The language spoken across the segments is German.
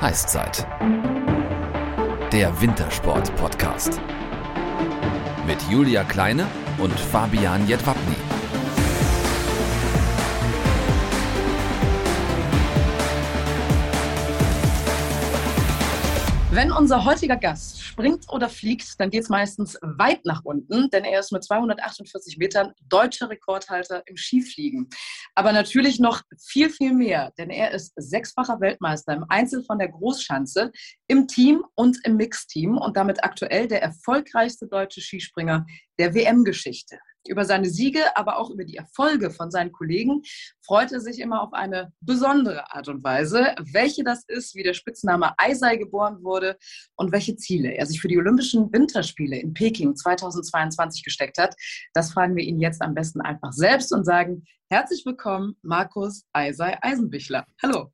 Heißzeit. Der Wintersport-Podcast. Mit Julia Kleine und Fabian Jedwabny. Wenn unser heutiger Gast springt oder fliegt, dann geht es meistens weit nach unten, denn er ist mit 248 Metern deutscher Rekordhalter im Skifliegen. Aber natürlich noch viel, viel mehr, denn er ist sechsfacher Weltmeister im Einzel von der Großschanze, im Team und im Mixteam und damit aktuell der erfolgreichste deutsche Skispringer der WM-Geschichte über seine Siege, aber auch über die Erfolge von seinen Kollegen freut er sich immer auf eine besondere Art und Weise. Welche das ist, wie der Spitzname Eisei geboren wurde und welche Ziele er sich für die Olympischen Winterspiele in Peking 2022 gesteckt hat, das fragen wir ihn jetzt am besten einfach selbst und sagen, Herzlich willkommen, Markus Eisei Eisenbichler. Hallo.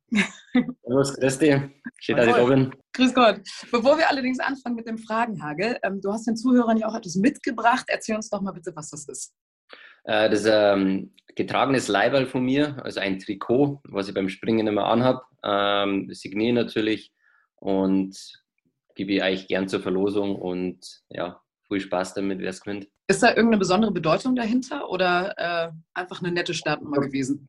Servus, Christi. Schön, dass ich da bin. Grüß Gott. Bevor wir allerdings anfangen mit dem Fragenhagel, ähm, du hast den Zuhörern ja auch etwas mitgebracht. Erzähl uns doch mal bitte, was das ist. Äh, das ist ein ähm, getragenes Leiberl von mir, also ein Trikot, was ich beim Springen immer anhabe. Ähm, signiere natürlich und gebe ich eigentlich gern zur Verlosung und ja, viel Spaß damit, wer es gewinnt. Ist da irgendeine besondere Bedeutung dahinter oder äh, einfach eine nette Startnummer gewesen?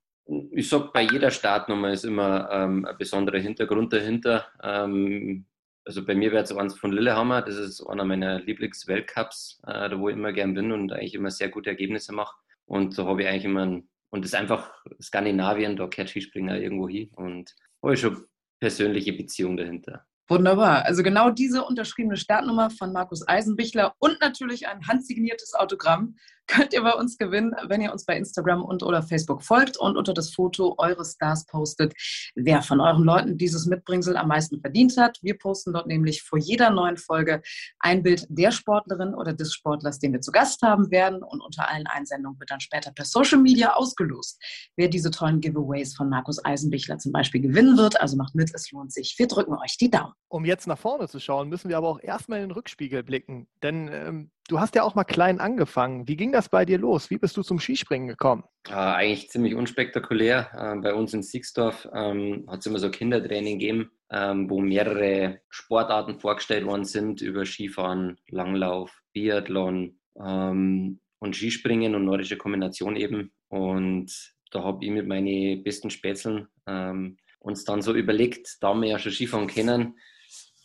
Ich sage, bei jeder Startnummer ist immer ähm, ein besonderer Hintergrund dahinter. Ähm, also bei mir wäre es eins von Lillehammer, das ist einer meiner Lieblingsweltcups, äh, da wo ich immer gern bin und eigentlich immer sehr gute Ergebnisse mache. Und da habe ich eigentlich immer, ein, und das ist einfach Skandinavien, da kehrt Skispringer irgendwo hin und habe ich schon persönliche Beziehung dahinter. Wunderbar. Also genau diese unterschriebene Startnummer von Markus Eisenbichler und natürlich ein handsigniertes Autogramm könnt ihr bei uns gewinnen, wenn ihr uns bei Instagram und oder Facebook folgt und unter das Foto eures Stars postet, wer von euren Leuten dieses Mitbringsel am meisten verdient hat. Wir posten dort nämlich vor jeder neuen Folge ein Bild der Sportlerin oder des Sportlers, den wir zu Gast haben werden und unter allen Einsendungen wird dann später per Social Media ausgelost, wer diese tollen Giveaways von Markus Eisenbichler zum Beispiel gewinnen wird. Also macht mit, es lohnt sich. Wir drücken euch die Daumen. Um jetzt nach vorne zu schauen, müssen wir aber auch erstmal in den Rückspiegel blicken, denn ähm Du hast ja auch mal klein angefangen. Wie ging das bei dir los? Wie bist du zum Skispringen gekommen? Äh, eigentlich ziemlich unspektakulär. Äh, bei uns in Siegsdorf ähm, hat es immer so Kindertraining gegeben, ähm, wo mehrere Sportarten vorgestellt worden sind über Skifahren, Langlauf, Biathlon ähm, und Skispringen und nordische Kombination eben. Und da habe ich mit meinen besten Spätzeln ähm, uns dann so überlegt, da wir ja schon Skifahren kennen,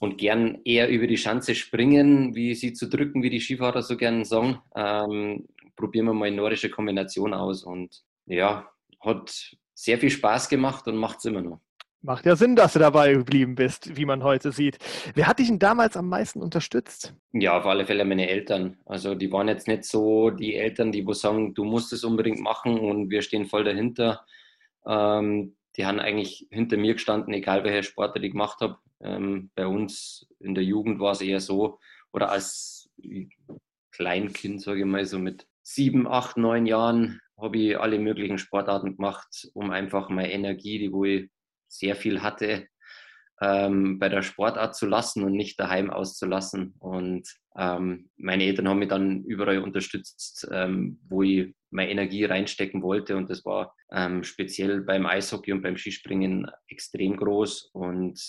und gern eher über die Schanze springen, wie sie zu drücken, wie die Skifahrer so gern sagen. Ähm, probieren wir mal eine nordische Kombination aus und ja, hat sehr viel Spaß gemacht und macht es immer noch. Macht ja Sinn, dass du dabei geblieben bist, wie man heute sieht. Wer hat dich denn damals am meisten unterstützt? Ja, auf alle Fälle meine Eltern. Also die waren jetzt nicht so die Eltern, die wo sagen, du musst es unbedingt machen und wir stehen voll dahinter. Ähm, die haben eigentlich hinter mir gestanden, egal welche Sportler ich gemacht habe. Ähm, bei uns in der Jugend war es eher so, oder als Kleinkind, sage ich mal, so mit sieben, acht, neun Jahren habe ich alle möglichen Sportarten gemacht, um einfach meine Energie, die wo ich sehr viel hatte, ähm, bei der Sportart zu lassen und nicht daheim auszulassen. Und ähm, meine Eltern haben mich dann überall unterstützt, ähm, wo ich meine Energie reinstecken wollte. Und das war ähm, speziell beim Eishockey und beim Skispringen extrem groß. Und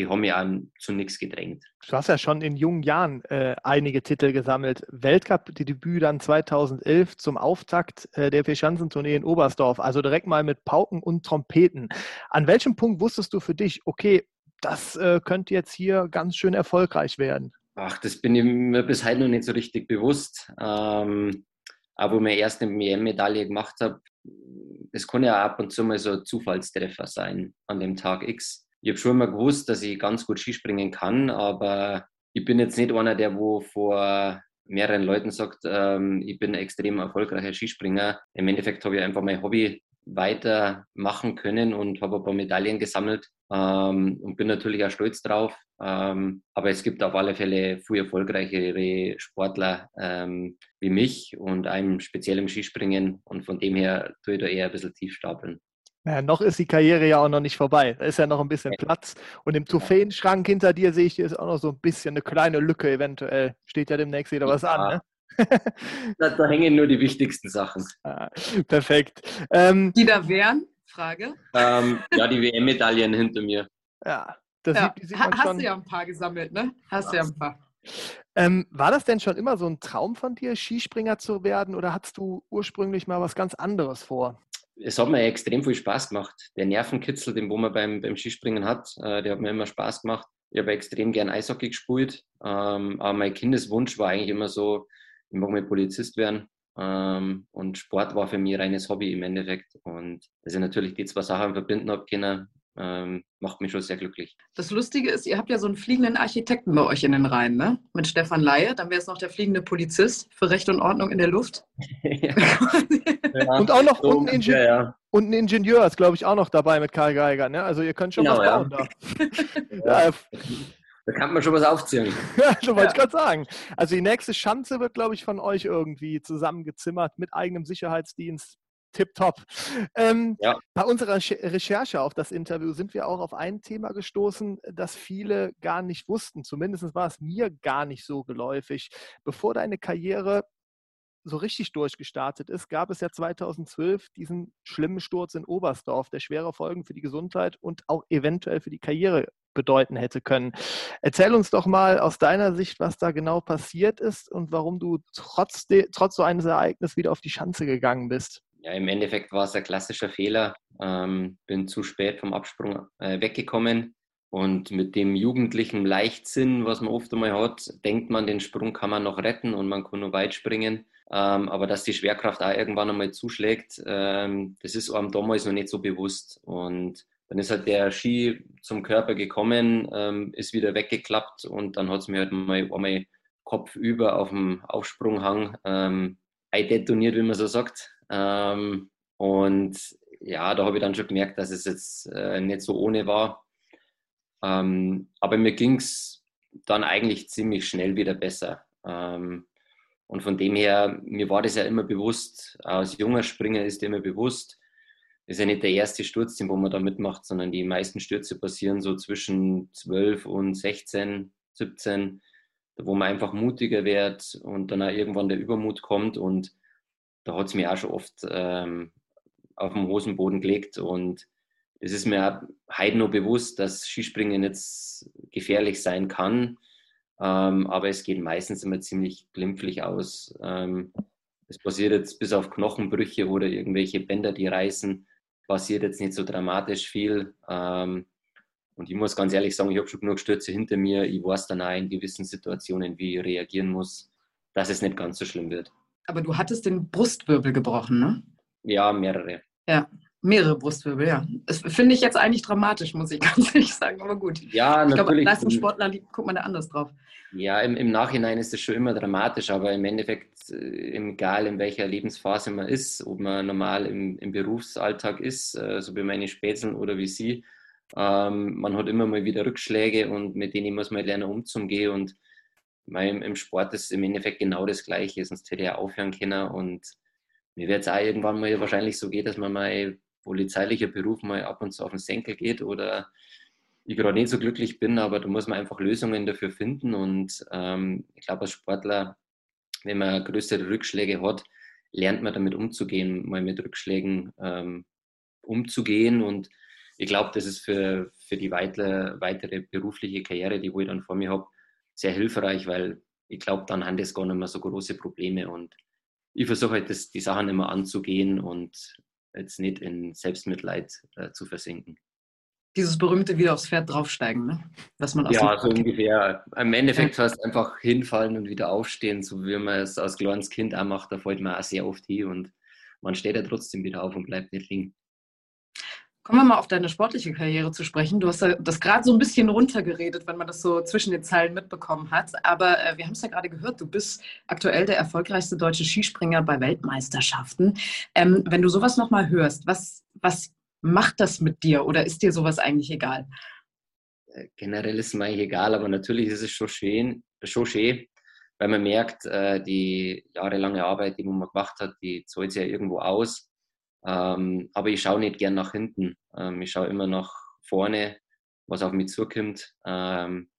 die haben auch zu nichts gedrängt. Du hast ja schon in jungen Jahren äh, einige Titel gesammelt. Weltcup, die Debüt dann 2011 zum Auftakt äh, der Vierschanzentournee in Oberstdorf, also direkt mal mit Pauken und Trompeten. An welchem Punkt wusstest du für dich, okay, das äh, könnte jetzt hier ganz schön erfolgreich werden? Ach, das bin ich mir bis heute noch nicht so richtig bewusst. Ähm, aber wo ich meine erste WM-Medaille gemacht habe, das kann ja ab und zu mal so ein Zufallstreffer sein an dem Tag X. Ich habe schon immer gewusst, dass ich ganz gut Skispringen kann, aber ich bin jetzt nicht einer, der wo vor mehreren Leuten sagt, ähm, ich bin ein extrem erfolgreicher Skispringer. Im Endeffekt habe ich einfach mein Hobby weitermachen können und habe ein paar Medaillen gesammelt ähm, und bin natürlich auch stolz drauf. Ähm, aber es gibt auf alle Fälle viel erfolgreichere Sportler ähm, wie mich und einem speziell im Skispringen und von dem her tue ich da eher ein bisschen tief stapeln. Ja, noch ist die Karriere ja auch noch nicht vorbei. Da ist ja noch ein bisschen Platz. Und im Trophäenschrank hinter dir sehe ich, hier ist auch noch so ein bisschen eine kleine Lücke eventuell. Steht ja demnächst wieder was ja. an. Ne? da, da, hängen nur die wichtigsten Sachen. Ah, perfekt. Ähm, die da wären? Frage. Ähm, ja, die WM-Medaillen hinter mir. Ja, Das ja. sieht, sieht man Hast schon. du ja ein paar gesammelt, ne? Hast du ja ein paar. Ähm, war das denn schon immer so ein Traum von dir, Skispringer zu werden oder hattest du ursprünglich mal was ganz anderes vor? Es hat mir extrem viel Spaß gemacht. Der Nervenkitzel, den wo man beim, beim Skispringen hat, äh, der hat mir immer Spaß gemacht. Ich habe extrem gern Eishockey gespielt, ähm, aber mein Kindeswunsch war eigentlich immer so, ich mag mal Polizist werden. Ähm, und Sport war für mich reines Hobby im Endeffekt. Und dass ich natürlich die zwei Sachen verbinden habe können, ähm, macht mich schon sehr glücklich. Das Lustige ist, ihr habt ja so einen fliegenden Architekten bei euch in den Reihen, ne? Mit Stefan Laie. Dann wäre es noch der fliegende Polizist für Recht und Ordnung in der Luft. ja. Und auch noch so, und, ein Ingenieur, ja, ja. und ein Ingenieur ist, glaube ich, auch noch dabei mit Karl Geiger. Ne? Also ihr könnt schon genau, was bauen da. Da kann man schon was aufziehen. ja, so wollte ich gerade sagen. Also die nächste Schanze wird, glaube ich, von euch irgendwie zusammengezimmert mit eigenem Sicherheitsdienst, tipptopp. Ähm, ja. Bei unserer Recherche auf das Interview sind wir auch auf ein Thema gestoßen, das viele gar nicht wussten. Zumindest war es mir gar nicht so geläufig. Bevor deine Karriere so richtig durchgestartet ist, gab es ja 2012 diesen schlimmen Sturz in Oberstdorf, der schwere Folgen für die Gesundheit und auch eventuell für die Karriere bedeuten hätte können. Erzähl uns doch mal aus deiner Sicht, was da genau passiert ist und warum du trotz, trotz so eines Ereignisses wieder auf die Schanze gegangen bist ja, im Endeffekt war es ein klassischer Fehler. Ähm, bin zu spät vom Absprung äh, weggekommen. Und mit dem jugendlichen Leichtsinn, was man oft einmal hat, denkt man, den Sprung kann man noch retten und man kann nur weit springen. Ähm, aber dass die Schwerkraft auch irgendwann einmal zuschlägt, ähm, das ist einem damals noch nicht so bewusst. Und dann ist halt der Ski zum Körper gekommen, ähm, ist wieder weggeklappt und dann hat es mir halt mal einmal Kopf über auf dem Aufsprunghang ähm, detoniert, wie man so sagt. Ähm, und ja, da habe ich dann schon gemerkt, dass es jetzt äh, nicht so ohne war. Ähm, aber mir ging es dann eigentlich ziemlich schnell wieder besser. Ähm, und von dem her, mir war das ja immer bewusst, als junger Springer ist immer bewusst, ist ja nicht der erste Sturz, den man da mitmacht, sondern die meisten Stürze passieren so zwischen 12 und 16, 17, wo man einfach mutiger wird und dann auch irgendwann der Übermut kommt und da hat es mir auch schon oft ähm, auf dem Hosenboden gelegt und es ist mir heute noch bewusst, dass Skispringen jetzt gefährlich sein kann, ähm, aber es geht meistens immer ziemlich glimpflich aus. Ähm, es passiert jetzt bis auf Knochenbrüche oder irgendwelche Bänder, die reißen, passiert jetzt nicht so dramatisch viel. Ähm, und ich muss ganz ehrlich sagen, ich habe schon genug Stürze hinter mir. Ich weiß dann auch in gewissen Situationen, wie ich reagieren muss, dass es nicht ganz so schlimm wird. Aber du hattest den Brustwirbel gebrochen, ne? Ja, mehrere. Ja, mehrere Brustwirbel, ja. Das finde ich jetzt eigentlich dramatisch, muss ich ganz ehrlich sagen, aber gut. Ja, ich natürlich. Glaube, Leistungssportler guckt man da anders drauf. Ja, im, im Nachhinein ist es schon immer dramatisch, aber im Endeffekt, äh, egal in welcher Lebensphase man ist, ob man normal im, im Berufsalltag ist, äh, so wie meine Spätzeln oder wie Sie, ähm, man hat immer mal wieder Rückschläge und mit denen muss man lernen umzugehen und weil im Sport ist im Endeffekt genau das Gleiche, sonst hätte ja aufhören können. Und mir wird es auch irgendwann mal wahrscheinlich so gehen, dass man mal polizeilicher Beruf mal ab und zu auf den Senkel geht oder ich gerade nicht so glücklich bin, aber da muss man einfach Lösungen dafür finden. Und ähm, ich glaube, als Sportler, wenn man größere Rückschläge hat, lernt man damit umzugehen, mal mit Rückschlägen ähm, umzugehen. Und ich glaube, das ist für, für die weitere, weitere berufliche Karriere, die ich dann vor mir habe, sehr hilfreich, weil ich glaube, dann haben das gar nicht mehr so große Probleme und ich versuche halt, das, die Sachen immer anzugehen und jetzt nicht in Selbstmitleid äh, zu versinken. Dieses berühmte wieder aufs Pferd draufsteigen, ne? Was man ja, so ungefähr. Im Endeffekt ja. heißt einfach hinfallen und wieder aufstehen, so wie man es als kleines Kind auch macht. Da fällt man auch sehr oft hin und man steht ja trotzdem wieder auf und bleibt nicht liegen. Kommen wir mal auf deine sportliche Karriere zu sprechen. Du hast das gerade so ein bisschen runtergeredet, wenn man das so zwischen den Zeilen mitbekommen hat. Aber äh, wir haben es ja gerade gehört, du bist aktuell der erfolgreichste deutsche Skispringer bei Weltmeisterschaften. Ähm, wenn du sowas nochmal hörst, was, was macht das mit dir oder ist dir sowas eigentlich egal? Äh, generell ist es mir eigentlich egal, aber natürlich ist es schon schön, schon schön weil man merkt, äh, die jahrelange Arbeit, die man gemacht hat, die zahlt sich ja irgendwo aus. Ähm, aber ich schaue nicht gern nach hinten. Ähm, ich schaue immer nach vorne, was auf mich zukommt. Ähm,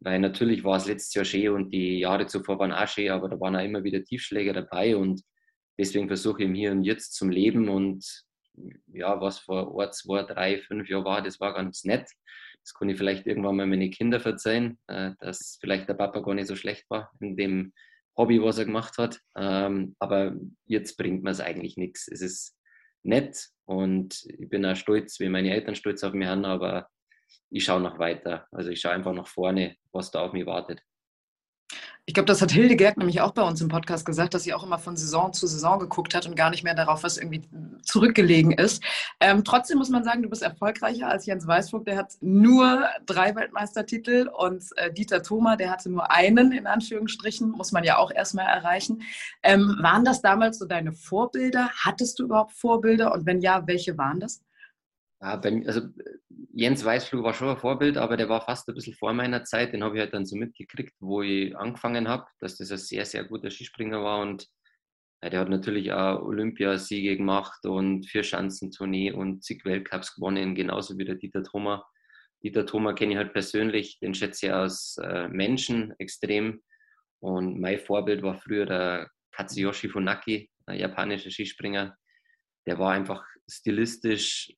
weil natürlich war es letztes Jahr schön und die Jahre zuvor waren auch schön, aber da waren auch immer wieder Tiefschläge dabei und deswegen versuche ich im Hier und Jetzt zum Leben und ja, was vor Ort, zwei, drei, fünf Jahren war, das war ganz nett. Das kann ich vielleicht irgendwann mal meine Kinder verzeihen, äh, dass vielleicht der Papa gar nicht so schlecht war in dem Hobby, was er gemacht hat. Ähm, aber jetzt bringt mir es eigentlich nichts. Es ist nett und ich bin auch stolz, wie meine Eltern stolz auf mich haben, aber ich schaue noch weiter. Also ich schaue einfach nach vorne, was da auf mich wartet. Ich glaube, das hat Hildegard nämlich auch bei uns im Podcast gesagt, dass sie auch immer von Saison zu Saison geguckt hat und gar nicht mehr darauf, was irgendwie zurückgelegen ist. Ähm, trotzdem muss man sagen, du bist erfolgreicher als Jens Weißvogt. Der hat nur drei Weltmeistertitel und äh, Dieter Thoma, der hatte nur einen, in Anführungsstrichen, muss man ja auch erstmal erreichen. Ähm, waren das damals so deine Vorbilder? Hattest du überhaupt Vorbilder? Und wenn ja, welche waren das? Ja, bei, also Jens Weißflug war schon ein Vorbild, aber der war fast ein bisschen vor meiner Zeit. Den habe ich halt dann so mitgekriegt, wo ich angefangen habe, dass das ein sehr, sehr guter Skispringer war. Und ja, der hat natürlich auch Olympiasiege gemacht und Vierschanzentournee und zig Weltcups gewonnen, genauso wie der Dieter Thoma. Dieter Thoma kenne ich halt persönlich, den schätze ich als äh, Menschen extrem. Und mein Vorbild war früher der Katsuyoshi Funaki, ein japanischer Skispringer. Der war einfach stilistisch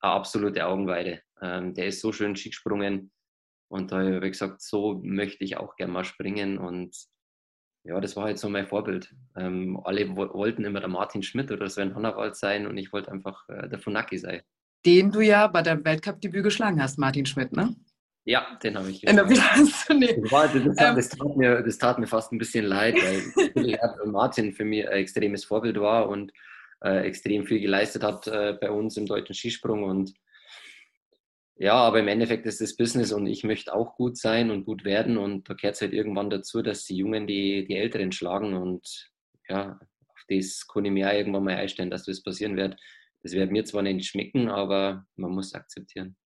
eine absolute Augenweide. Ähm, der ist so schön Ski gesprungen und da habe ich gesagt, so möchte ich auch gerne mal springen und ja, das war halt so mein Vorbild. Ähm, alle wollten immer der Martin Schmidt oder Sven Honnawald sein und ich wollte einfach äh, der Funaki sein. Den du ja bei deinem Weltcup-Debüt geschlagen hast, Martin Schmidt, ne? Ja, den habe ich geschlagen. Das, ähm. das, tat mir, das tat mir fast ein bisschen leid, weil Martin für mich ein extremes Vorbild war und extrem viel geleistet hat äh, bei uns im deutschen Skisprung. Und ja, aber im Endeffekt ist das Business und ich möchte auch gut sein und gut werden. Und da gehört es halt irgendwann dazu, dass die Jungen die, die Älteren schlagen. Und ja, auf das kann ich mir auch irgendwann mal einstellen, dass das passieren wird. Das wird mir zwar nicht schmecken, aber man muss akzeptieren.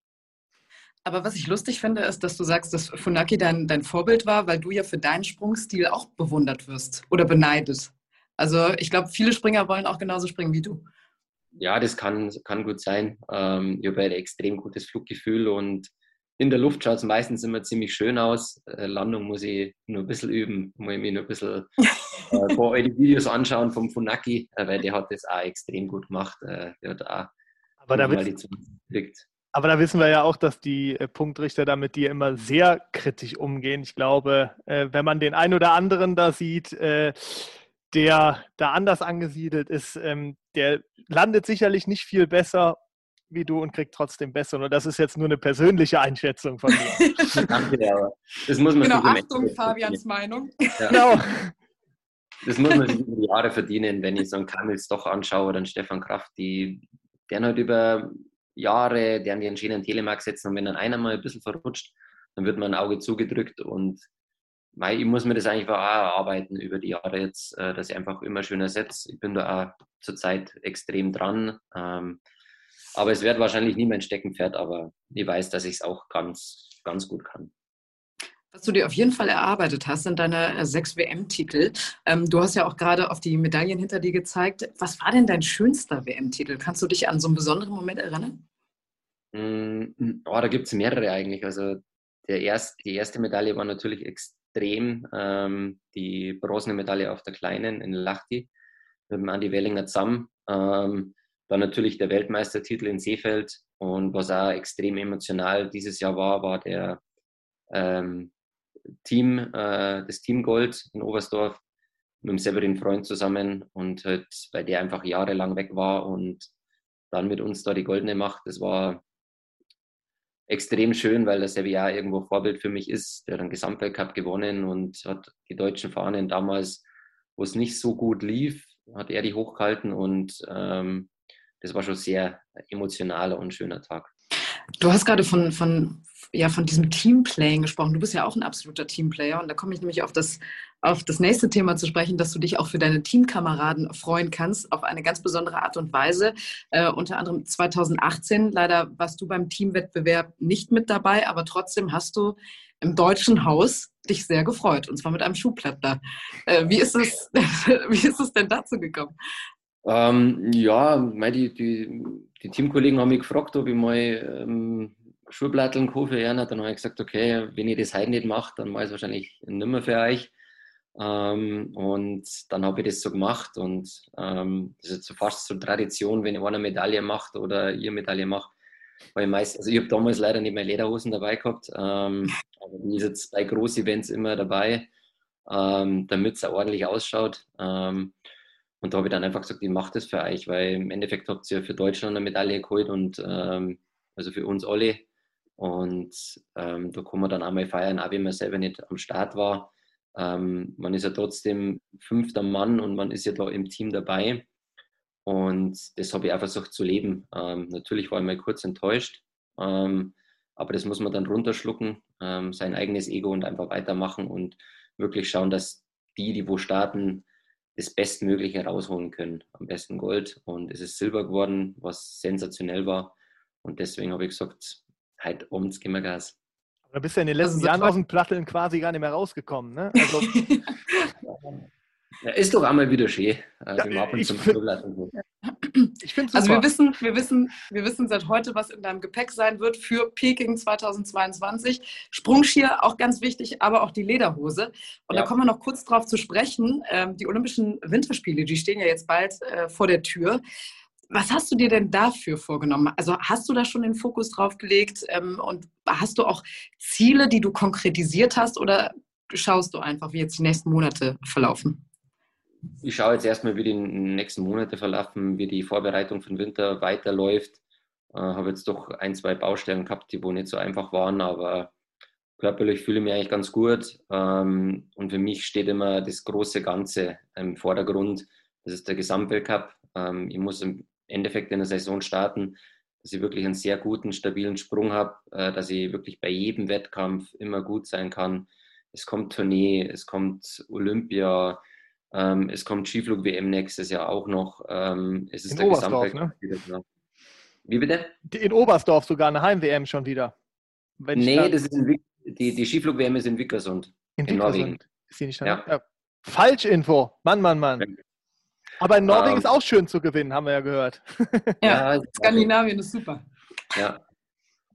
Aber was ich lustig finde, ist, dass du sagst, dass Funaki dein, dein Vorbild war, weil du ja für deinen Sprungstil auch bewundert wirst oder beneidet. Also ich glaube, viele Springer wollen auch genauso springen wie du. Ja, das kann, kann gut sein. Ähm, ich habe ein extrem gutes Fluggefühl und in der Luft schaut es meistens immer ziemlich schön aus. Äh, Landung muss ich nur ein bisschen üben, muss ich mir nur ein bisschen äh, vor die Videos anschauen vom Funaki, äh, weil der hat das auch extrem gut gemacht. Äh, der hat auch aber da, wissen, aber da wissen wir ja auch, dass die äh, Punktrichter da mit dir immer sehr kritisch umgehen. Ich glaube, äh, wenn man den einen oder anderen da sieht, der da anders angesiedelt ist, ähm, der landet sicherlich nicht viel besser wie du und kriegt trotzdem besser. Und das ist jetzt nur eine persönliche Einschätzung von mir. Danke, aber das muss man genau, Achtung, Fabians Meinung. Ja. Genau. Das muss man sich über die Jahre verdienen, wenn ich so einen Kamils doch anschaue oder einen Stefan Kraft, die deren halt über Jahre, deren die einen schönen Telemark setzen und wenn dann einer mal ein bisschen verrutscht, dann wird man ein Auge zugedrückt und ich muss mir das eigentlich auch erarbeiten über die Jahre jetzt, äh, dass ich einfach immer schöner setze. Ich bin da auch zurzeit extrem dran. Ähm, aber es wird wahrscheinlich nie mein Steckenpferd, aber ich weiß, dass ich es auch ganz, ganz gut kann. Was du dir auf jeden Fall erarbeitet hast, sind deine äh, sechs WM-Titel. Ähm, du hast ja auch gerade auf die Medaillen hinter dir gezeigt. Was war denn dein schönster WM-Titel? Kannst du dich an so einen besonderen Moment erinnern? Mm, oh, da gibt es mehrere eigentlich. Also der erst, die erste Medaille war natürlich extrem extrem. Ähm, die bronzene Medaille auf der Kleinen in Lachti mit dem Andi Wellinger zusammen. Ähm, dann natürlich der Weltmeistertitel in Seefeld und was auch extrem emotional dieses Jahr war, war der ähm, Team, äh, das Team Gold in Oberstdorf mit dem Severin Freund zusammen und halt, weil der einfach jahrelang weg war und dann mit uns da die goldene macht. Das war extrem schön, weil das ja irgendwo Vorbild für mich ist. Der hat einen Gesamtweltcup gewonnen und hat die deutschen Fahnen damals, wo es nicht so gut lief, hat er die hochgehalten und ähm, das war schon sehr emotionaler und schöner Tag. Du hast gerade von, von, ja, von diesem Teamplaying gesprochen. Du bist ja auch ein absoluter Teamplayer und da komme ich nämlich auf das, auf das nächste Thema zu sprechen, dass du dich auch für deine Teamkameraden freuen kannst, auf eine ganz besondere Art und Weise. Äh, unter anderem 2018, leider warst du beim Teamwettbewerb nicht mit dabei, aber trotzdem hast du im deutschen Haus dich sehr gefreut, und zwar mit einem Schuhplatter. Äh, wie, ist es, wie ist es denn dazu gekommen? Ähm, ja, die, die, die, Teamkollegen haben mich gefragt, ob ich mal ähm, Schulplatteln kaufe. Ja, dann habe ich gesagt, okay, wenn ich das heute nicht mache, dann mache ich es wahrscheinlich nicht mehr für euch. Ähm, und dann habe ich das so gemacht und ähm, das ist so fast so Tradition, wenn ich eine Medaille macht oder ihr Medaille macht, Weil meist, also ich habe damals leider nicht mehr Lederhosen dabei gehabt, ähm, aber die ist jetzt bei Groß-Events immer dabei, ähm, damit es ordentlich ausschaut. Ähm, und da habe ich dann einfach gesagt, ich mache das für euch, weil im Endeffekt habt ihr für Deutschland eine Medaille geholt und ähm, also für uns alle. Und ähm, da kann man dann einmal feiern, auch wenn man selber nicht am Start war. Ähm, man ist ja trotzdem fünfter Mann und man ist ja da im Team dabei. Und das habe ich auch versucht zu leben. Ähm, natürlich war ich mal kurz enttäuscht, ähm, aber das muss man dann runterschlucken, ähm, sein eigenes Ego und einfach weitermachen und wirklich schauen, dass die, die wo starten, das Bestmögliche rausholen können. Am besten Gold. Und es ist Silber geworden, was sensationell war. Und deswegen habe ich gesagt, heute abends gehen wir Gas. Da bist du ja in den letzten Jahren aus dem Platteln quasi gar nicht mehr rausgekommen. Ne? Also, ja, ist doch einmal wieder schön. Also ja, ich finde Also wir wissen, wir, wissen, wir wissen seit heute, was in deinem Gepäck sein wird für Peking 2022. Sprungskier, auch ganz wichtig, aber auch die Lederhose. Und ja. da kommen wir noch kurz drauf zu sprechen. Ähm, die Olympischen Winterspiele, die stehen ja jetzt bald äh, vor der Tür. Was hast du dir denn dafür vorgenommen? Also hast du da schon den Fokus drauf gelegt ähm, und hast du auch Ziele, die du konkretisiert hast oder schaust du einfach, wie jetzt die nächsten Monate verlaufen? Ich schaue jetzt erstmal, wie die nächsten Monate verlaufen, wie die Vorbereitung für den Winter weiterläuft. Äh, habe jetzt doch ein, zwei Baustellen gehabt, die wohl nicht so einfach waren, aber körperlich fühle ich mich eigentlich ganz gut. Ähm, und für mich steht immer das große Ganze im Vordergrund. Das ist der Gesamtweltcup. Ähm, ich muss im Endeffekt in der Saison starten, dass ich wirklich einen sehr guten, stabilen Sprung habe, äh, dass ich wirklich bei jedem Wettkampf immer gut sein kann. Es kommt Tournee, es kommt Olympia, ähm, es kommt Skiflug-WM nächstes Jahr auch noch. Ähm, es ist in der Oberstdorf, ne? Wie bitte? In Oberstdorf sogar eine Heim-WM schon wieder. Wenn nee, das ist in, die, die Skiflug-WM ist in Wickersund. In, in Norwegen. Ist die nicht ja. ja. Falschinfo. Mann, Mann, Mann. Aber in Norwegen ähm, ist auch schön zu gewinnen, haben wir ja gehört. Ja, ja Skandinavien ist super. Ja.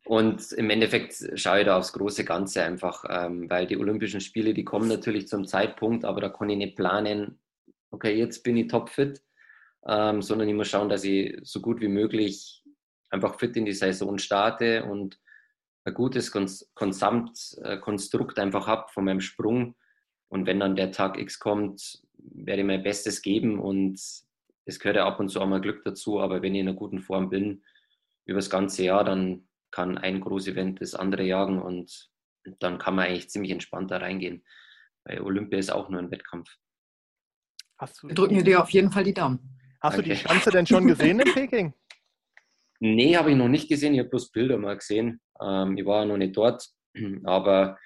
Und im Endeffekt schaue ich da aufs große Ganze einfach, ähm, weil die Olympischen Spiele, die kommen natürlich zum Zeitpunkt, aber da kann ich nicht planen, okay, jetzt bin ich topfit, ähm, sondern ich muss schauen, dass ich so gut wie möglich einfach fit in die Saison starte und ein gutes Gesamtkonstrukt einfach habe von meinem Sprung. Und wenn dann der Tag X kommt, werde ich mein Bestes geben und es gehört ja ab und zu auch mal Glück dazu, aber wenn ich in einer guten Form bin, über das ganze Jahr, dann kann ein Großevent das andere jagen und dann kann man eigentlich ziemlich entspannt da reingehen. Weil Olympia ist auch nur ein Wettkampf. Wir drücken dir auf jeden Fall die Daumen. Hast Danke. du die Schanze denn schon gesehen in Peking? Nee, habe ich noch nicht gesehen. Ich habe bloß Bilder mal gesehen. Ähm, ich war noch nicht dort, aber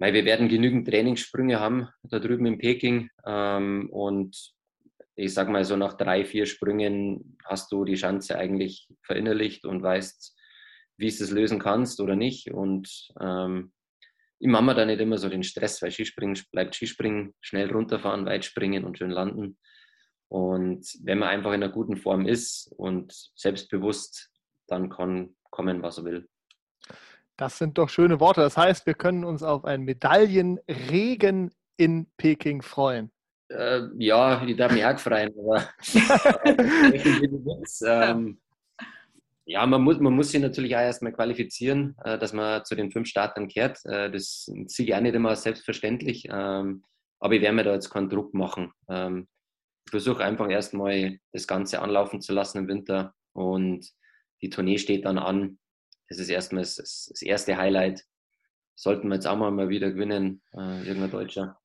weil wir werden genügend Trainingssprünge haben da drüben in Peking. Ähm, und ich sag mal so nach drei, vier Sprüngen hast du die Chance eigentlich verinnerlicht und weißt, wie du es lösen kannst oder nicht. Und ähm, ich mache mir da nicht immer so den Stress, weil Skispringen bleibt Skispringen, schnell runterfahren, weit springen und schön landen. Und wenn man einfach in einer guten Form ist und selbstbewusst, dann kann kommen, was er will. Das sind doch schöne Worte. Das heißt, wir können uns auf einen Medaillenregen in Peking freuen. Äh, ja, ich darf mich auch freuen, aber ähm, ja, man muss, man muss sich natürlich auch erstmal qualifizieren, äh, dass man zu den fünf Startern kehrt. Äh, das sehe ich auch nicht immer selbstverständlich, ähm, aber ich werde mir da jetzt keinen Druck machen. Ähm, ich versuche einfach erstmal das Ganze anlaufen zu lassen im Winter und die Tournee steht dann an das ist erstmal das, das, erste Highlight. Sollten wir jetzt auch mal wieder gewinnen, äh, irgendein Deutscher.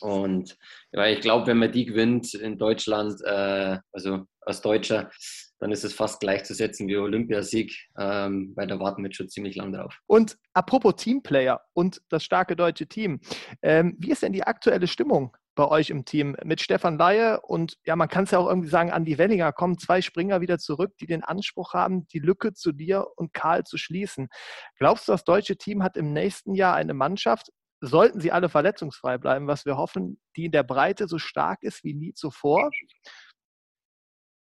Und ja, ich glaube, wenn man die gewinnt in Deutschland, äh, also als Deutscher, dann ist es fast gleichzusetzen wie Olympiasieg, ähm, weil da warten wir schon ziemlich lang drauf. Und apropos Teamplayer und das starke deutsche Team, ähm, wie ist denn die aktuelle Stimmung bei euch im Team mit Stefan Laie und ja, man kann es ja auch irgendwie sagen, Andi Wellinger kommen zwei Springer wieder zurück, die den Anspruch haben, die Lücke zu dir und Karl zu schließen. Glaubst du, das deutsche Team hat im nächsten Jahr eine Mannschaft, sollten sie alle verletzungsfrei bleiben, was wir hoffen, die in der Breite so stark ist wie nie zuvor?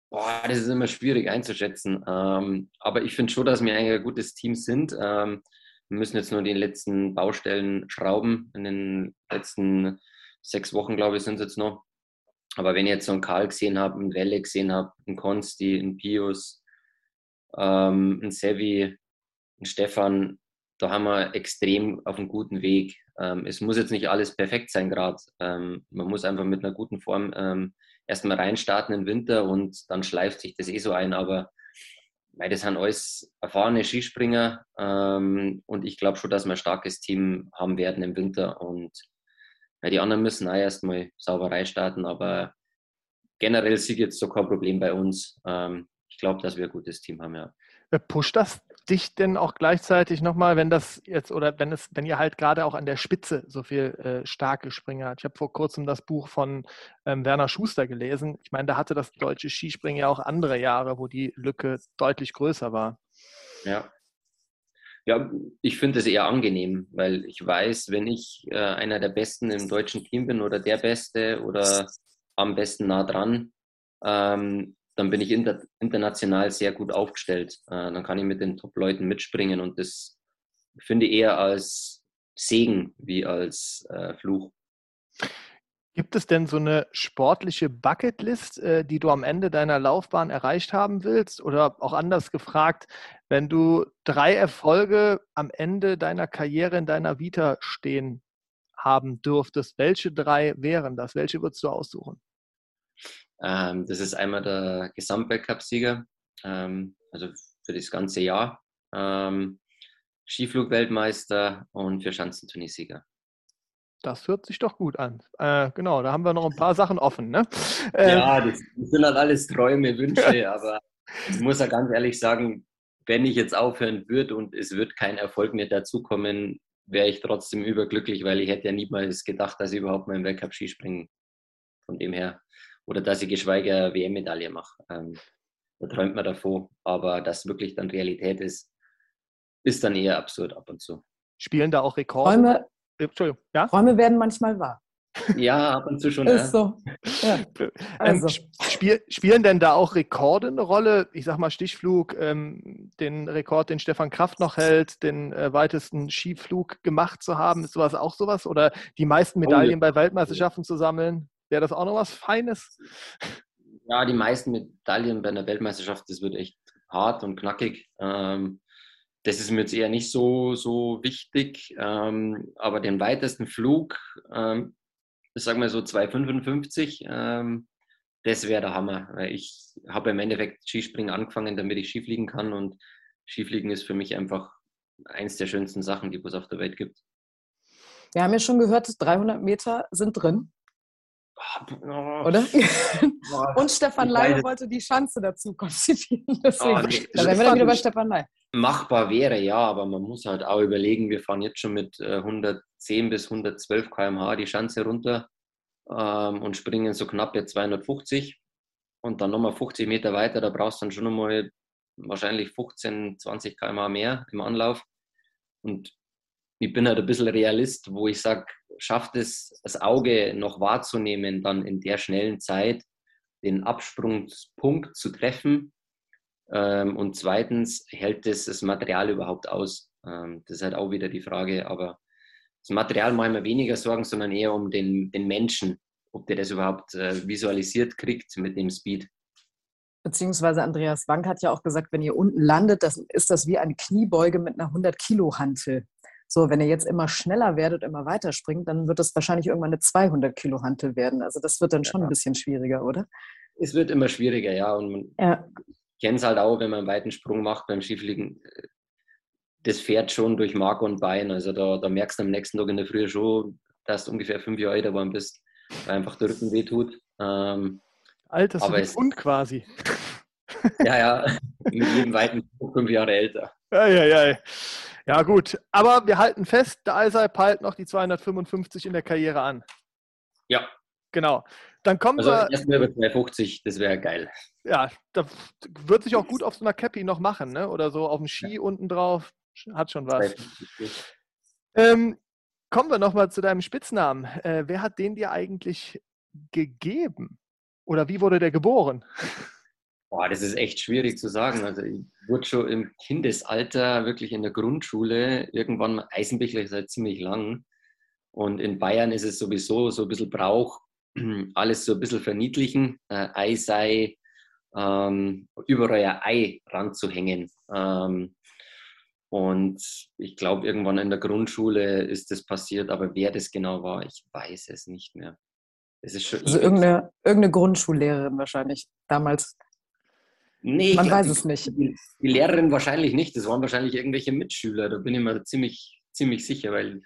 Boah, das ist immer schwierig einzuschätzen. Ähm, aber ich finde schon, dass wir ein gutes Team sind. Ähm, wir müssen jetzt nur die letzten Baustellen schrauben in den letzten sechs Wochen, glaube ich, sind es jetzt noch. Aber wenn ich jetzt so einen Karl gesehen habe, einen Welle gesehen habe, einen Konsti, einen Pius, ähm, ein Sevi, ein Stefan, da haben wir extrem auf einem guten Weg. Ähm, es muss jetzt nicht alles perfekt sein gerade. Ähm, man muss einfach mit einer guten Form ähm, erstmal reinstarten im Winter und dann schleift sich das eh so ein. Aber weil das sind alles erfahrene Skispringer ähm, und ich glaube schon, dass wir ein starkes Team haben werden im Winter und ja, die anderen müssen auch erstmal Sauberei starten, aber generell sieht jetzt so kein Problem bei uns. Ähm, ich glaube, dass wir ein gutes Team haben, ja. Äh, pusht das dich denn auch gleichzeitig nochmal, wenn das jetzt oder wenn es, wenn ihr halt gerade auch an der Spitze so viel äh, starke Springer habt? Ich habe vor kurzem das Buch von ähm, Werner Schuster gelesen. Ich meine, da hatte das deutsche Skispringen ja auch andere Jahre, wo die Lücke deutlich größer war. Ja. Ja, ich finde es eher angenehm, weil ich weiß, wenn ich äh, einer der Besten im deutschen Team bin oder der Beste oder am besten nah dran, ähm, dann bin ich inter, international sehr gut aufgestellt. Äh, dann kann ich mit den Top-Leuten mitspringen und das finde ich eher als Segen wie als äh, Fluch. Gibt es denn so eine sportliche Bucketlist, äh, die du am Ende deiner Laufbahn erreicht haben willst? Oder auch anders gefragt, wenn du drei Erfolge am Ende deiner Karriere in deiner Vita stehen haben dürftest, welche drei wären das? Welche würdest du aussuchen? Ähm, das ist einmal der Gesamtweltcup-Sieger, ähm, also für das ganze Jahr. Ähm, Skiflug-Weltmeister und für Schanzenturniersieger. Das hört sich doch gut an. Äh, genau, da haben wir noch ein paar Sachen offen. Ne? Äh, ja, das, sind halt alles Träume, Wünsche, aber ich muss ja ganz ehrlich sagen, wenn ich jetzt aufhören würde und es wird kein Erfolg mehr dazukommen, wäre ich trotzdem überglücklich, weil ich hätte ja niemals gedacht, dass ich überhaupt mal im Weltcup Skispringen von dem her oder dass ich geschweige WM-Medaille mache. Ähm, da träumt man davor. Aber dass wirklich dann Realität ist, ist dann eher absurd ab und zu. Spielen da auch Rekorde? Träume, Entschuldigung, ja? Träume werden manchmal wahr. Ja, ab und zu schon. Ist ja. so. Ja. Ähm, also. Ähm, spiel, spielen denn da auch Rekorde eine Rolle? Ich sag mal Stichflug, ähm, den Rekord, den Stefan Kraft noch hält, den äh, weitesten Skiflug gemacht zu haben, ist sowas auch sowas? Oder die meisten Medaillen oh, ja. bei Weltmeisterschaften zu sammeln? Wäre das auch noch was Feines? Ja, die meisten Medaillen bei einer Weltmeisterschaft, das wird echt hart und knackig. Ähm, das ist mir jetzt eher nicht so, so wichtig. Ähm, aber den weitesten Flug, ähm, ich sage mal so 2,55, ähm, das wäre der Hammer. Ich habe im Endeffekt Skispringen angefangen, damit ich Skifliegen kann. Und Skifliegen ist für mich einfach eins der schönsten Sachen, die es auf der Welt gibt. Wir haben ja schon gehört, 300 Meter sind drin. Oder? Und Stefan Ley wollte die Chance dazu konstituieren. Deswegen, oh, nee. da wären wir dann wieder bei Stefan Ley. Machbar wäre, ja, aber man muss halt auch überlegen, wir fahren jetzt schon mit 110 äh, bis 112 km/h die Schanze runter ähm, und springen so knapp jetzt 250 und dann nochmal 50 Meter weiter, da brauchst du dann schon nochmal wahrscheinlich 15, 20 km/h mehr im Anlauf. Und ich bin halt ein bisschen Realist, wo ich sage, schafft es das Auge noch wahrzunehmen, dann in der schnellen Zeit den Absprungspunkt zu treffen. Ähm, und zweitens, hält es das Material überhaupt aus? Ähm, das ist halt auch wieder die Frage. Aber das Material mache ich mir weniger Sorgen, sondern eher um den, den Menschen, ob der das überhaupt äh, visualisiert kriegt mit dem Speed. Beziehungsweise Andreas Wank hat ja auch gesagt, wenn ihr unten landet, das, ist das wie eine Kniebeuge mit einer 100-Kilo-Hantel. So, wenn ihr jetzt immer schneller werdet, immer weiter springt, dann wird das wahrscheinlich irgendwann eine 200 Kilo Hantel werden. Also das wird dann schon ja. ein bisschen schwieriger, oder? Es wird immer schwieriger, ja. Und man ja. kennt es halt auch, wenn man einen weiten Sprung macht beim Skifliegen. Das fährt schon durch Mark und Bein. Also da, da merkst du am nächsten Tag in der Früh schon, dass du ungefähr fünf Jahre älter geworden bist, weil einfach der Rücken wehtut. Ähm, Alter, so ein Hund quasi. Ja, ja, mit jedem weiten Sprung fünf Jahre älter. Ja, ja, ja. Ja, gut. Aber wir halten fest, der Eisei peilt noch die 255 in der Karriere an. Ja. Genau. Dann kommen also wir. Erstmal über 250, das wäre geil. Ja, da wird sich auch gut auf so einer Cappy noch machen, ne? Oder so auf dem Ski ja. unten drauf. Hat schon was. Ähm, kommen wir nochmal zu deinem Spitznamen. Äh, wer hat den dir eigentlich gegeben? Oder wie wurde der geboren? Boah, das ist echt schwierig zu sagen. Also ich wurde schon im Kindesalter, wirklich in der Grundschule, irgendwann Eisenbichler ist halt ziemlich lang. Und in Bayern ist es sowieso so ein bisschen Brauch, alles so ein bisschen verniedlichen. Äh, Eisei ähm, über euer Ei ranzuhängen. Ähm, und ich glaube, irgendwann in der Grundschule ist das passiert, aber wer das genau war, ich weiß es nicht mehr. Es ist schon also irgendeine, irgendeine Grundschullehrerin wahrscheinlich damals. Nee, man weiß es nicht. Die, die, Lehrerin wahrscheinlich nicht. Das waren wahrscheinlich irgendwelche Mitschüler. Da bin ich mir ziemlich, ziemlich sicher, weil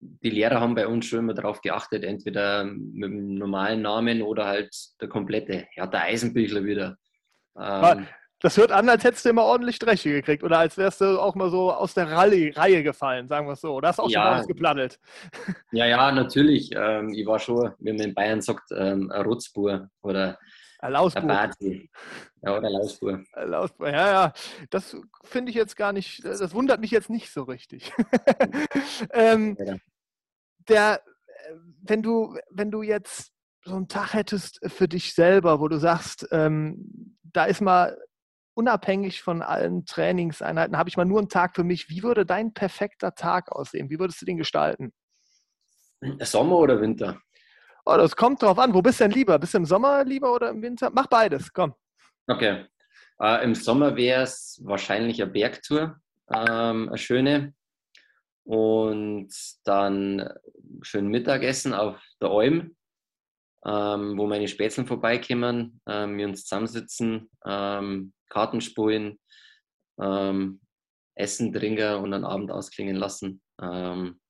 die Lehrer haben bei uns schon immer darauf geachtet, entweder mit dem normalen Namen oder halt der komplette. Ja, der Eisenbüchler wieder. Ähm, das hört an, als hättest du immer ordentlich Dresche gekriegt oder als wärst du auch mal so aus der Rallye, Reihe gefallen, sagen wir es so. Oder hast du auch ja, schon ausgeplattelt? Ja, ja, natürlich. Ähm, ich war schon, wie man in Bayern sagt, ähm, ein Rotzbur oder ein Lausbur. Ja, oder Lausbur. Lausbur, ja, ja. Das finde ich jetzt gar nicht, das wundert mich jetzt nicht so richtig. ähm, ja. Der, äh, wenn du, wenn du jetzt so einen Tag hättest für dich selber, wo du sagst, ähm, da ist mal unabhängig von allen Trainingseinheiten, habe ich mal nur einen Tag für mich. Wie würde dein perfekter Tag aussehen? Wie würdest du den gestalten? Sommer oder Winter? Oh, das kommt drauf an. Wo bist du denn lieber? Bist du im Sommer lieber oder im Winter? Mach beides, komm. Okay. Äh, Im Sommer wäre es wahrscheinlich eine Bergtour, ähm, eine schöne. Und dann schön Mittagessen auf der Alm ähm, wo meine Spätzeln vorbeikommen, ähm, wir uns zusammensitzen, ähm, Karten spielen, ähm, Essen, Trinken und einen Abend ausklingen lassen. Ähm,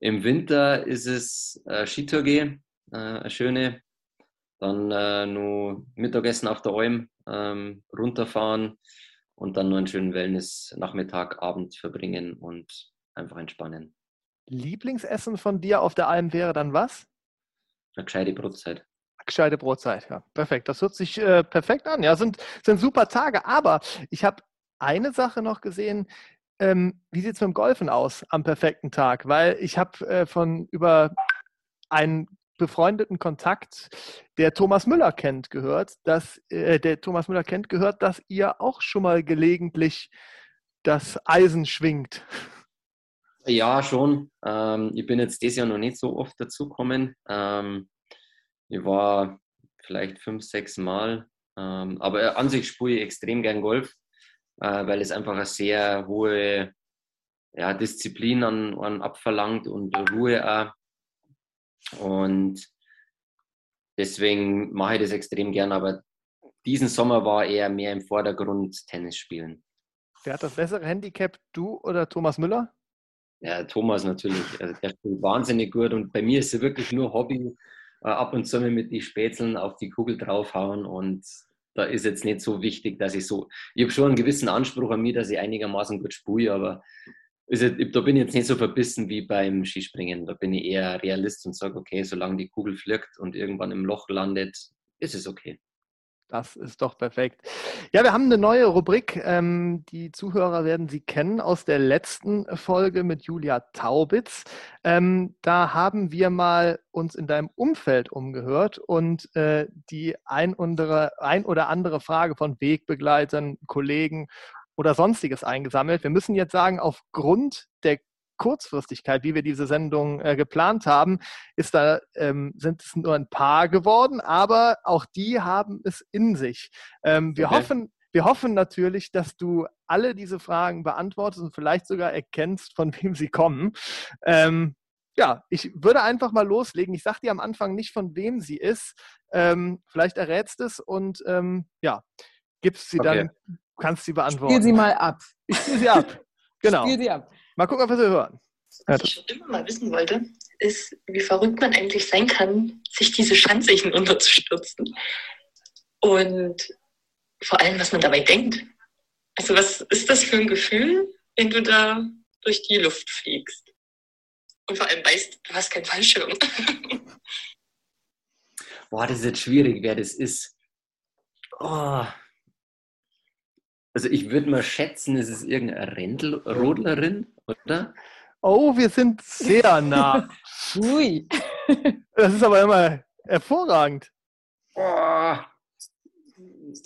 Im Winter ist es äh, Skitour gehen, äh, eine schöne. Dann äh, nur Mittagessen auf der Alm, ähm, runterfahren und dann nur einen schönen Wellness-Nachmittag, Abend verbringen und einfach entspannen. Lieblingsessen von dir auf der Alm wäre dann was? Eine gescheite Brotzeit. Gescheite Brotzeit, ja. Perfekt. Das hört sich äh, perfekt an. Ja, sind, sind super Tage. Aber ich habe eine Sache noch gesehen. Ähm, wie sieht es mit dem Golfen aus am perfekten Tag? Weil ich habe äh, von über einen befreundeten Kontakt, der Thomas Müller kennt, gehört, dass äh, der Thomas Müller kennt, gehört, dass ihr auch schon mal gelegentlich das Eisen schwingt. Ja, schon. Ähm, ich bin jetzt dieses Jahr noch nicht so oft dazugekommen. Ähm, ich war vielleicht fünf, sechs Mal. Ähm, aber an sich spiele ich extrem gern Golf, äh, weil es einfach eine sehr hohe ja, Disziplin an, an abverlangt und Ruhe auch. Und deswegen mache ich das extrem gern. Aber diesen Sommer war eher mehr im Vordergrund Tennis spielen. Wer hat das bessere Handicap, du oder Thomas Müller? Ja, Thomas natürlich. Also der spielt wahnsinnig gut und bei mir ist es wirklich nur Hobby. Äh, ab und zu mit die Spätzeln auf die Kugel draufhauen und da ist jetzt nicht so wichtig, dass ich so. Ich habe schon einen gewissen Anspruch an mich, dass ich einigermaßen gut spule, aber ist, da bin ich jetzt nicht so verbissen wie beim Skispringen. Da bin ich eher Realist und sage, okay, solange die Kugel fliegt und irgendwann im Loch landet, ist es okay. Das ist doch perfekt. Ja, wir haben eine neue Rubrik. Ähm, die Zuhörer werden sie kennen aus der letzten Folge mit Julia Taubitz. Ähm, da haben wir mal uns in deinem Umfeld umgehört und äh, die ein, andere, ein oder andere Frage von Wegbegleitern, Kollegen oder sonstiges eingesammelt. Wir müssen jetzt sagen, aufgrund der Kurzfristigkeit, wie wir diese Sendung äh, geplant haben, ist da, ähm, sind es nur ein paar geworden, aber auch die haben es in sich. Ähm, wir, okay. hoffen, wir hoffen natürlich, dass du alle diese Fragen beantwortest und vielleicht sogar erkennst, von wem sie kommen. Ähm, ja, ich würde einfach mal loslegen. Ich sage dir am Anfang nicht, von wem sie ist. Ähm, vielleicht errätst es und ähm, ja, gibst sie okay. dann, kannst sie beantworten. Spiel sie mal ab. Ich spiele sie ab. Genau. Spiel sie ab. Mal gucken, ob wir sie hören. Was ich schon immer mal wissen wollte, ist, wie verrückt man eigentlich sein kann, sich diese Schanze hinunterzustürzen. Und vor allem, was man dabei denkt. Also, was ist das für ein Gefühl, wenn du da durch die Luft fliegst? Und vor allem weißt, du hast keinen Fallschirm. Boah, das ist jetzt schwierig, wer das ist. Oh, also ich würde mal schätzen, es ist irgendeine Rennrodlerin, oder? Oh, wir sind sehr nah. Ui. Das ist aber immer hervorragend. Oh.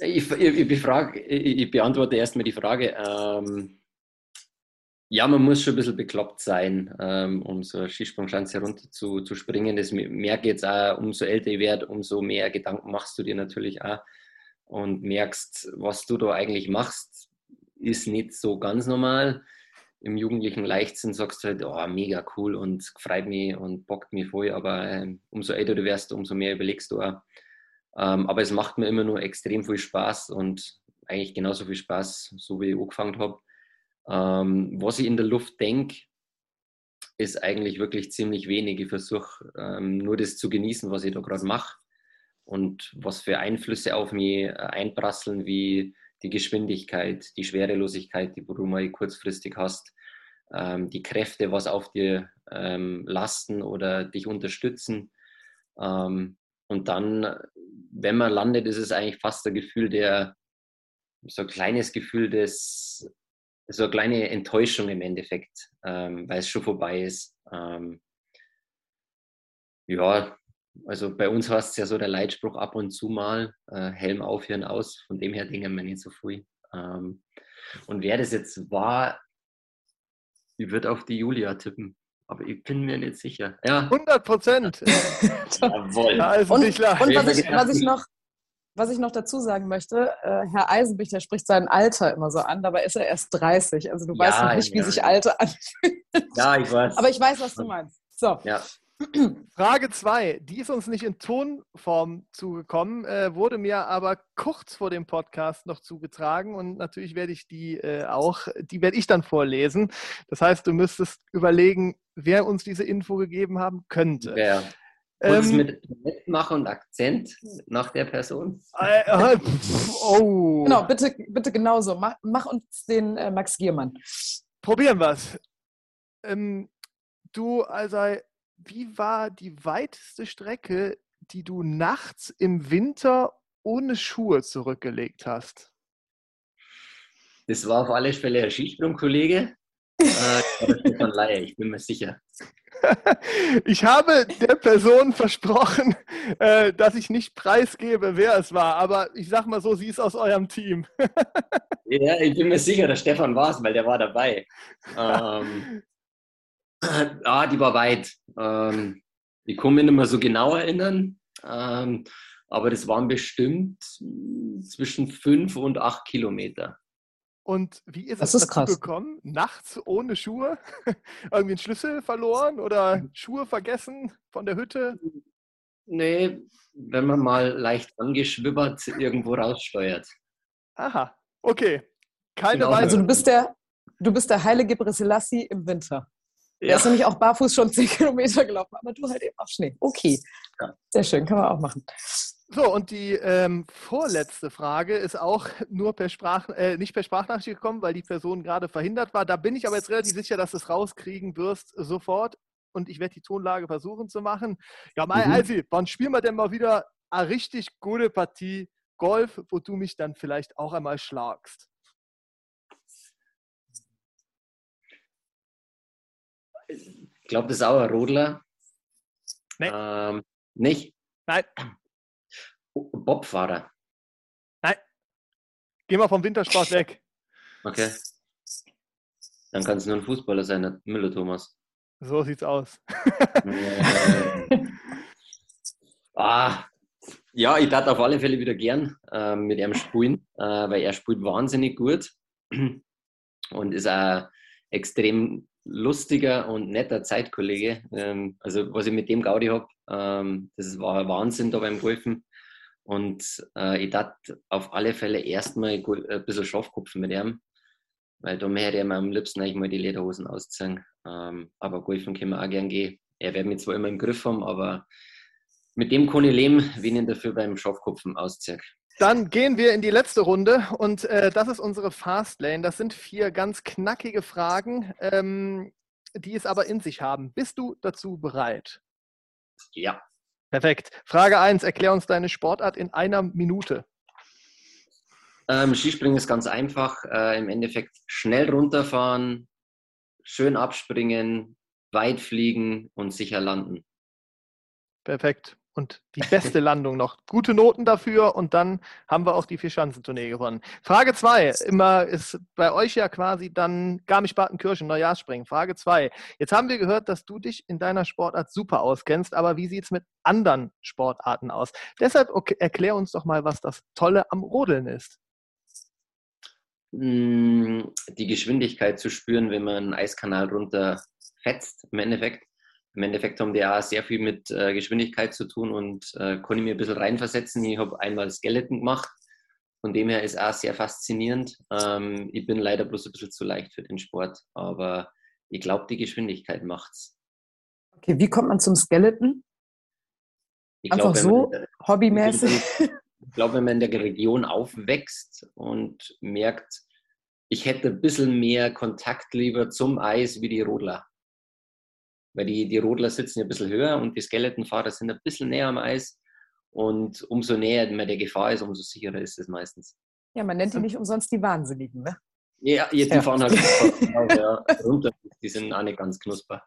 Ich, ich, befrage, ich, beantworte erstmal die Frage. Ähm, ja, man muss schon ein bisschen bekloppt sein, ähm, um so eine Skisprungschanze runter zu, zu springen. Das merke ich jetzt auch, umso älter ich werde, umso mehr Gedanken machst du dir natürlich auch. und merkst, was du da eigentlich machst, ist nicht so ganz normal. Im jugendlichen Leichtsinn sagst du halt, oh, mega cool und freut mich und bockt mich voll, aber ähm, umso älter du wirst, umso mehr überlegst du auch. Ähm, aber es macht mir immer nur extrem viel Spaß und eigentlich genauso viel Spaß, so wie ich angefangen habe. Ähm, was ich in der Luft denke, ist eigentlich wirklich ziemlich wenig. Ich versuche ähm, nur das zu genießen, was ich da gerade mache und was für Einflüsse auf mich äh, einprasseln, wie die Geschwindigkeit, die Schwerelosigkeit, die du mal kurzfristig hast, ähm, die Kräfte, was auf dir ähm, lasten oder dich unterstützen. Ähm, und dann, wenn man landet, ist es eigentlich fast ein Gefühl der, so ein kleines Gefühl des, so eine kleine Enttäuschung im Endeffekt, ähm, weil es schon vorbei ist. Ähm, ja, also bei uns heißt es ja so der Leitspruch ab und zu mal, äh, Helm auf, Hirn aus, von dem her dingen wir nicht so viel. Ähm, und wer das jetzt war, ich würde auf die Julia tippen. Aber ich bin mir nicht sicher. Ja. 100 Prozent. Jawohl. und, und was, ich, was, ich noch, was ich noch dazu sagen möchte, äh, Herr Eisenbichter spricht sein Alter immer so an, dabei ist er erst 30. Also du ja, weißt noch nicht, ja, wie sich Alter anfühlt. Ja, ich weiß. Aber ich weiß, was du meinst. So. Ja. Frage 2, die ist uns nicht in Tonform zugekommen, äh, wurde mir aber kurz vor dem Podcast noch zugetragen und natürlich werde ich die äh, auch, die werde ich dann vorlesen. Das heißt, du müsstest überlegen, wer uns diese Info gegeben haben könnte. Ja. Und ähm, mit Mitmacher und Akzent nach der Person? Äh, äh oh. Genau, bitte, bitte genauso. Mach, mach uns den äh, Max Giermann. Probieren wir es. Ähm, du, also wie war die weiteste Strecke, die du nachts im Winter ohne Schuhe zurückgelegt hast? Das war auf alle Fälle ein Skisprungkollege. äh, Stefan Leier, ich bin mir sicher. Ich habe der Person versprochen, äh, dass ich nicht preisgebe, wer es war, aber ich sag mal so, sie ist aus eurem Team. Ja, ich bin mir sicher, der Stefan war es, weil der war dabei. Ähm, Ah, die war weit. Ähm, ich kann mich nicht mehr so genau erinnern, ähm, aber das waren bestimmt zwischen fünf und acht Kilometer. Und wie ist das es dazu krass. gekommen? Nachts ohne Schuhe? Irgendwie einen Schlüssel verloren oder Schuhe vergessen von der Hütte? Nee, wenn man mal leicht angeschwibbert irgendwo raussteuert. Aha, okay. Keine genau. Also du bist der, du bist der heilige Brisilassi im Winter. Ja. Er ist nämlich auch barfuß schon 10 Kilometer gelaufen, aber du halt eben auf Schnee. Okay. Ja. Sehr schön, kann man auch machen. So, und die ähm, vorletzte Frage ist auch nur per Sprach, äh, nicht per Sprachnachricht gekommen, weil die Person gerade verhindert war. Da bin ich aber jetzt relativ sicher, dass du es rauskriegen wirst sofort. Und ich werde die Tonlage versuchen zu machen. Ja, Mai, mhm. also, wann spielen wir denn mal wieder eine richtig gute Partie Golf, wo du mich dann vielleicht auch einmal schlagst? Ich glaube, das ist auch ein Rodler. Nee. Ähm, nicht? Nein. Bobfahrer. Nein. Geh mal vom Wintersport weg. Okay. Dann kann es nur ein Fußballer sein, Müller Thomas. So sieht's aus. ah, ja, ich darf auf alle Fälle wieder gern äh, mit ihm spielen, äh, weil er spielt wahnsinnig gut und ist auch extrem lustiger und netter Zeitkollege. Ähm, also was ich mit dem Gaudi habe, ähm, das war Wahnsinn da beim Golfen. Und äh, ich dachte auf alle Fälle erstmal ein bisschen Schafkopfen mit ihm, weil da hätte ich mir am liebsten eigentlich mal die Lederhosen ausziehen. Ähm, aber Golfen können wir auch gern gehen. Er wird mich zwar immer im Griff haben, aber mit dem kann ich leben, wenn ich dafür beim Schafkopfen ausziehe. Dann gehen wir in die letzte Runde und äh, das ist unsere Fastlane. Das sind vier ganz knackige Fragen, ähm, die es aber in sich haben. Bist du dazu bereit? Ja. Perfekt. Frage 1. Erklär uns deine Sportart in einer Minute. Ähm, Skispringen ist ganz einfach. Äh, Im Endeffekt schnell runterfahren, schön abspringen, weit fliegen und sicher landen. Perfekt. Und die beste Landung noch. Gute Noten dafür und dann haben wir auch die Vierschanzentournee gewonnen. Frage 2, immer ist bei euch ja quasi dann Garmisch-Partenkirchen, Neujahrsspringen. Frage 2, jetzt haben wir gehört, dass du dich in deiner Sportart super auskennst, aber wie sieht es mit anderen Sportarten aus? Deshalb okay, erklär uns doch mal, was das Tolle am Rodeln ist. Hm, die Geschwindigkeit zu spüren, wenn man einen Eiskanal runterfetzt, im Endeffekt im Endeffekt haben die auch sehr viel mit äh, Geschwindigkeit zu tun und äh, konnte ich mir ein bisschen reinversetzen. Ich habe einmal Skeleton gemacht. Von dem her ist auch sehr faszinierend. Ähm, ich bin leider bloß ein bisschen zu leicht für den Sport, aber ich glaube, die Geschwindigkeit macht's. Okay, wie kommt man zum Skeleton? Ich Einfach glaub, so, man, hobbymäßig? Ich glaube, wenn man in der Region aufwächst und merkt, ich hätte ein bisschen mehr Kontakt lieber zum Eis wie die Rodler weil die, die Rodler sitzen ja ein bisschen höher und die Skeletonfahrer sind ein bisschen näher am Eis. Und umso näher man der Gefahr ist, umso sicherer ist es meistens. Ja, man nennt die nicht umsonst die Wahnsinnigen, ne? Ja, jetzt die ja. fahren halt ja, runter. Die sind auch nicht ganz knusper.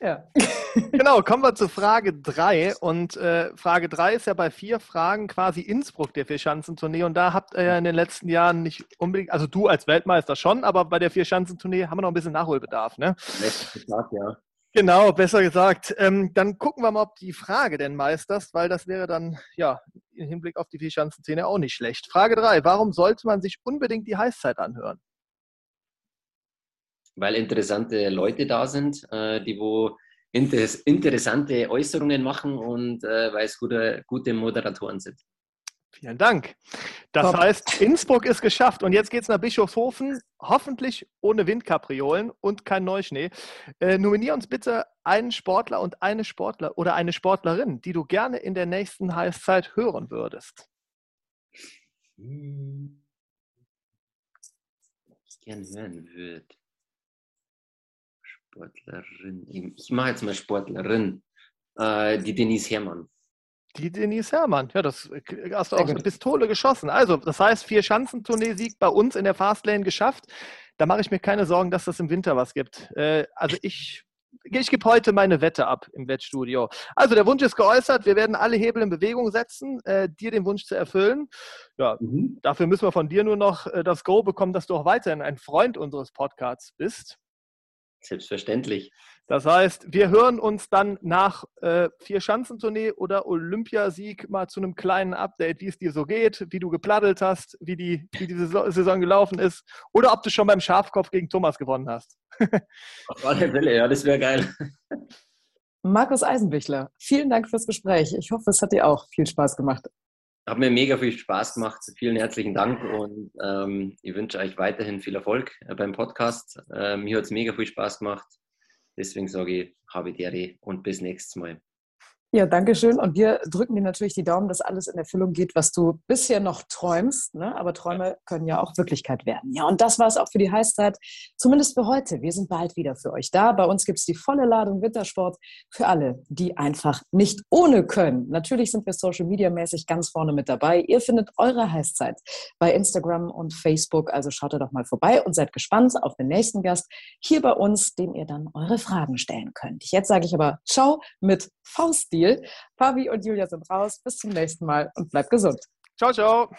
Ja. genau, kommen wir zu Frage 3. Und äh, Frage 3 ist ja bei vier Fragen quasi Innsbruck der Vierschanzentournee. Und da habt ihr ja in den letzten Jahren nicht unbedingt, also du als Weltmeister schon, aber bei der Vierschanzentournee haben wir noch ein bisschen Nachholbedarf, ne? Letztes Tag, ja. Genau, besser gesagt. Ähm, dann gucken wir mal, ob die Frage denn meisterst, weil das wäre dann ja im Hinblick auf die Vierschanzenszene auch nicht schlecht. Frage 3. Warum sollte man sich unbedingt die Heißzeit anhören? Weil interessante Leute da sind, äh, die wo interessante Äußerungen machen und äh, weil es gute, gute Moderatoren sind. Vielen Dank. Das Top. heißt, Innsbruck ist geschafft und jetzt geht es nach Bischofshofen, hoffentlich ohne Windkapriolen und kein Neuschnee. Äh, nominier uns bitte einen Sportler und eine Sportler oder eine Sportlerin, die du gerne in der nächsten Heißzeit hören würdest. Ich gerne hören würde. Sportlerin. Ich mache jetzt mal Sportlerin. Äh, die Denise Herrmann. Die Denise Herrmann. Ja, das äh, hast du auch eine Pistole geschossen. Also, das heißt, vier Schanzentournee-Sieg bei uns in der Fastlane geschafft. Da mache ich mir keine Sorgen, dass das im Winter was gibt. Äh, also ich, ich gebe heute meine Wette ab im Wettstudio. Also der Wunsch ist geäußert. Wir werden alle Hebel in Bewegung setzen, äh, dir den Wunsch zu erfüllen. Ja, mhm. dafür müssen wir von dir nur noch äh, das Go bekommen, dass du auch weiterhin ein Freund unseres Podcasts bist. Selbstverständlich. Das heißt, wir hören uns dann nach äh, Vier-Schanzentournee oder Olympiasieg mal zu einem kleinen Update, wie es dir so geht, wie du geplattelt hast, wie die, wie die Saison gelaufen ist oder ob du schon beim Schafkopf gegen Thomas gewonnen hast. Auf alle Fälle, ja, das wäre geil. Markus Eisenbichler, vielen Dank fürs Gespräch. Ich hoffe, es hat dir auch viel Spaß gemacht. Hat mir mega viel Spaß gemacht. Vielen herzlichen Dank und ähm, ich wünsche euch weiterhin viel Erfolg äh, beim Podcast. Äh, mir hat es mega viel Spaß gemacht. Deswegen sage ich, habe Dere und bis nächstes Mal. Ja, danke schön. Und wir drücken dir natürlich die Daumen, dass alles in Erfüllung geht, was du bisher noch träumst. Ne? Aber Träume können ja auch Wirklichkeit werden. Ja, und das war es auch für die Heißzeit, zumindest für heute. Wir sind bald wieder für euch da. Bei uns gibt es die volle Ladung Wintersport für alle, die einfach nicht ohne können. Natürlich sind wir Social Media mäßig ganz vorne mit dabei. Ihr findet eure Heißzeit bei Instagram und Facebook. Also schaut da doch mal vorbei und seid gespannt auf den nächsten Gast hier bei uns, dem ihr dann eure Fragen stellen könnt. Jetzt sage ich aber Ciao mit Faustin. Spiel. Fabi und Julia sind raus. Bis zum nächsten Mal und bleibt gesund. Ciao, ciao.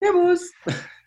Servus.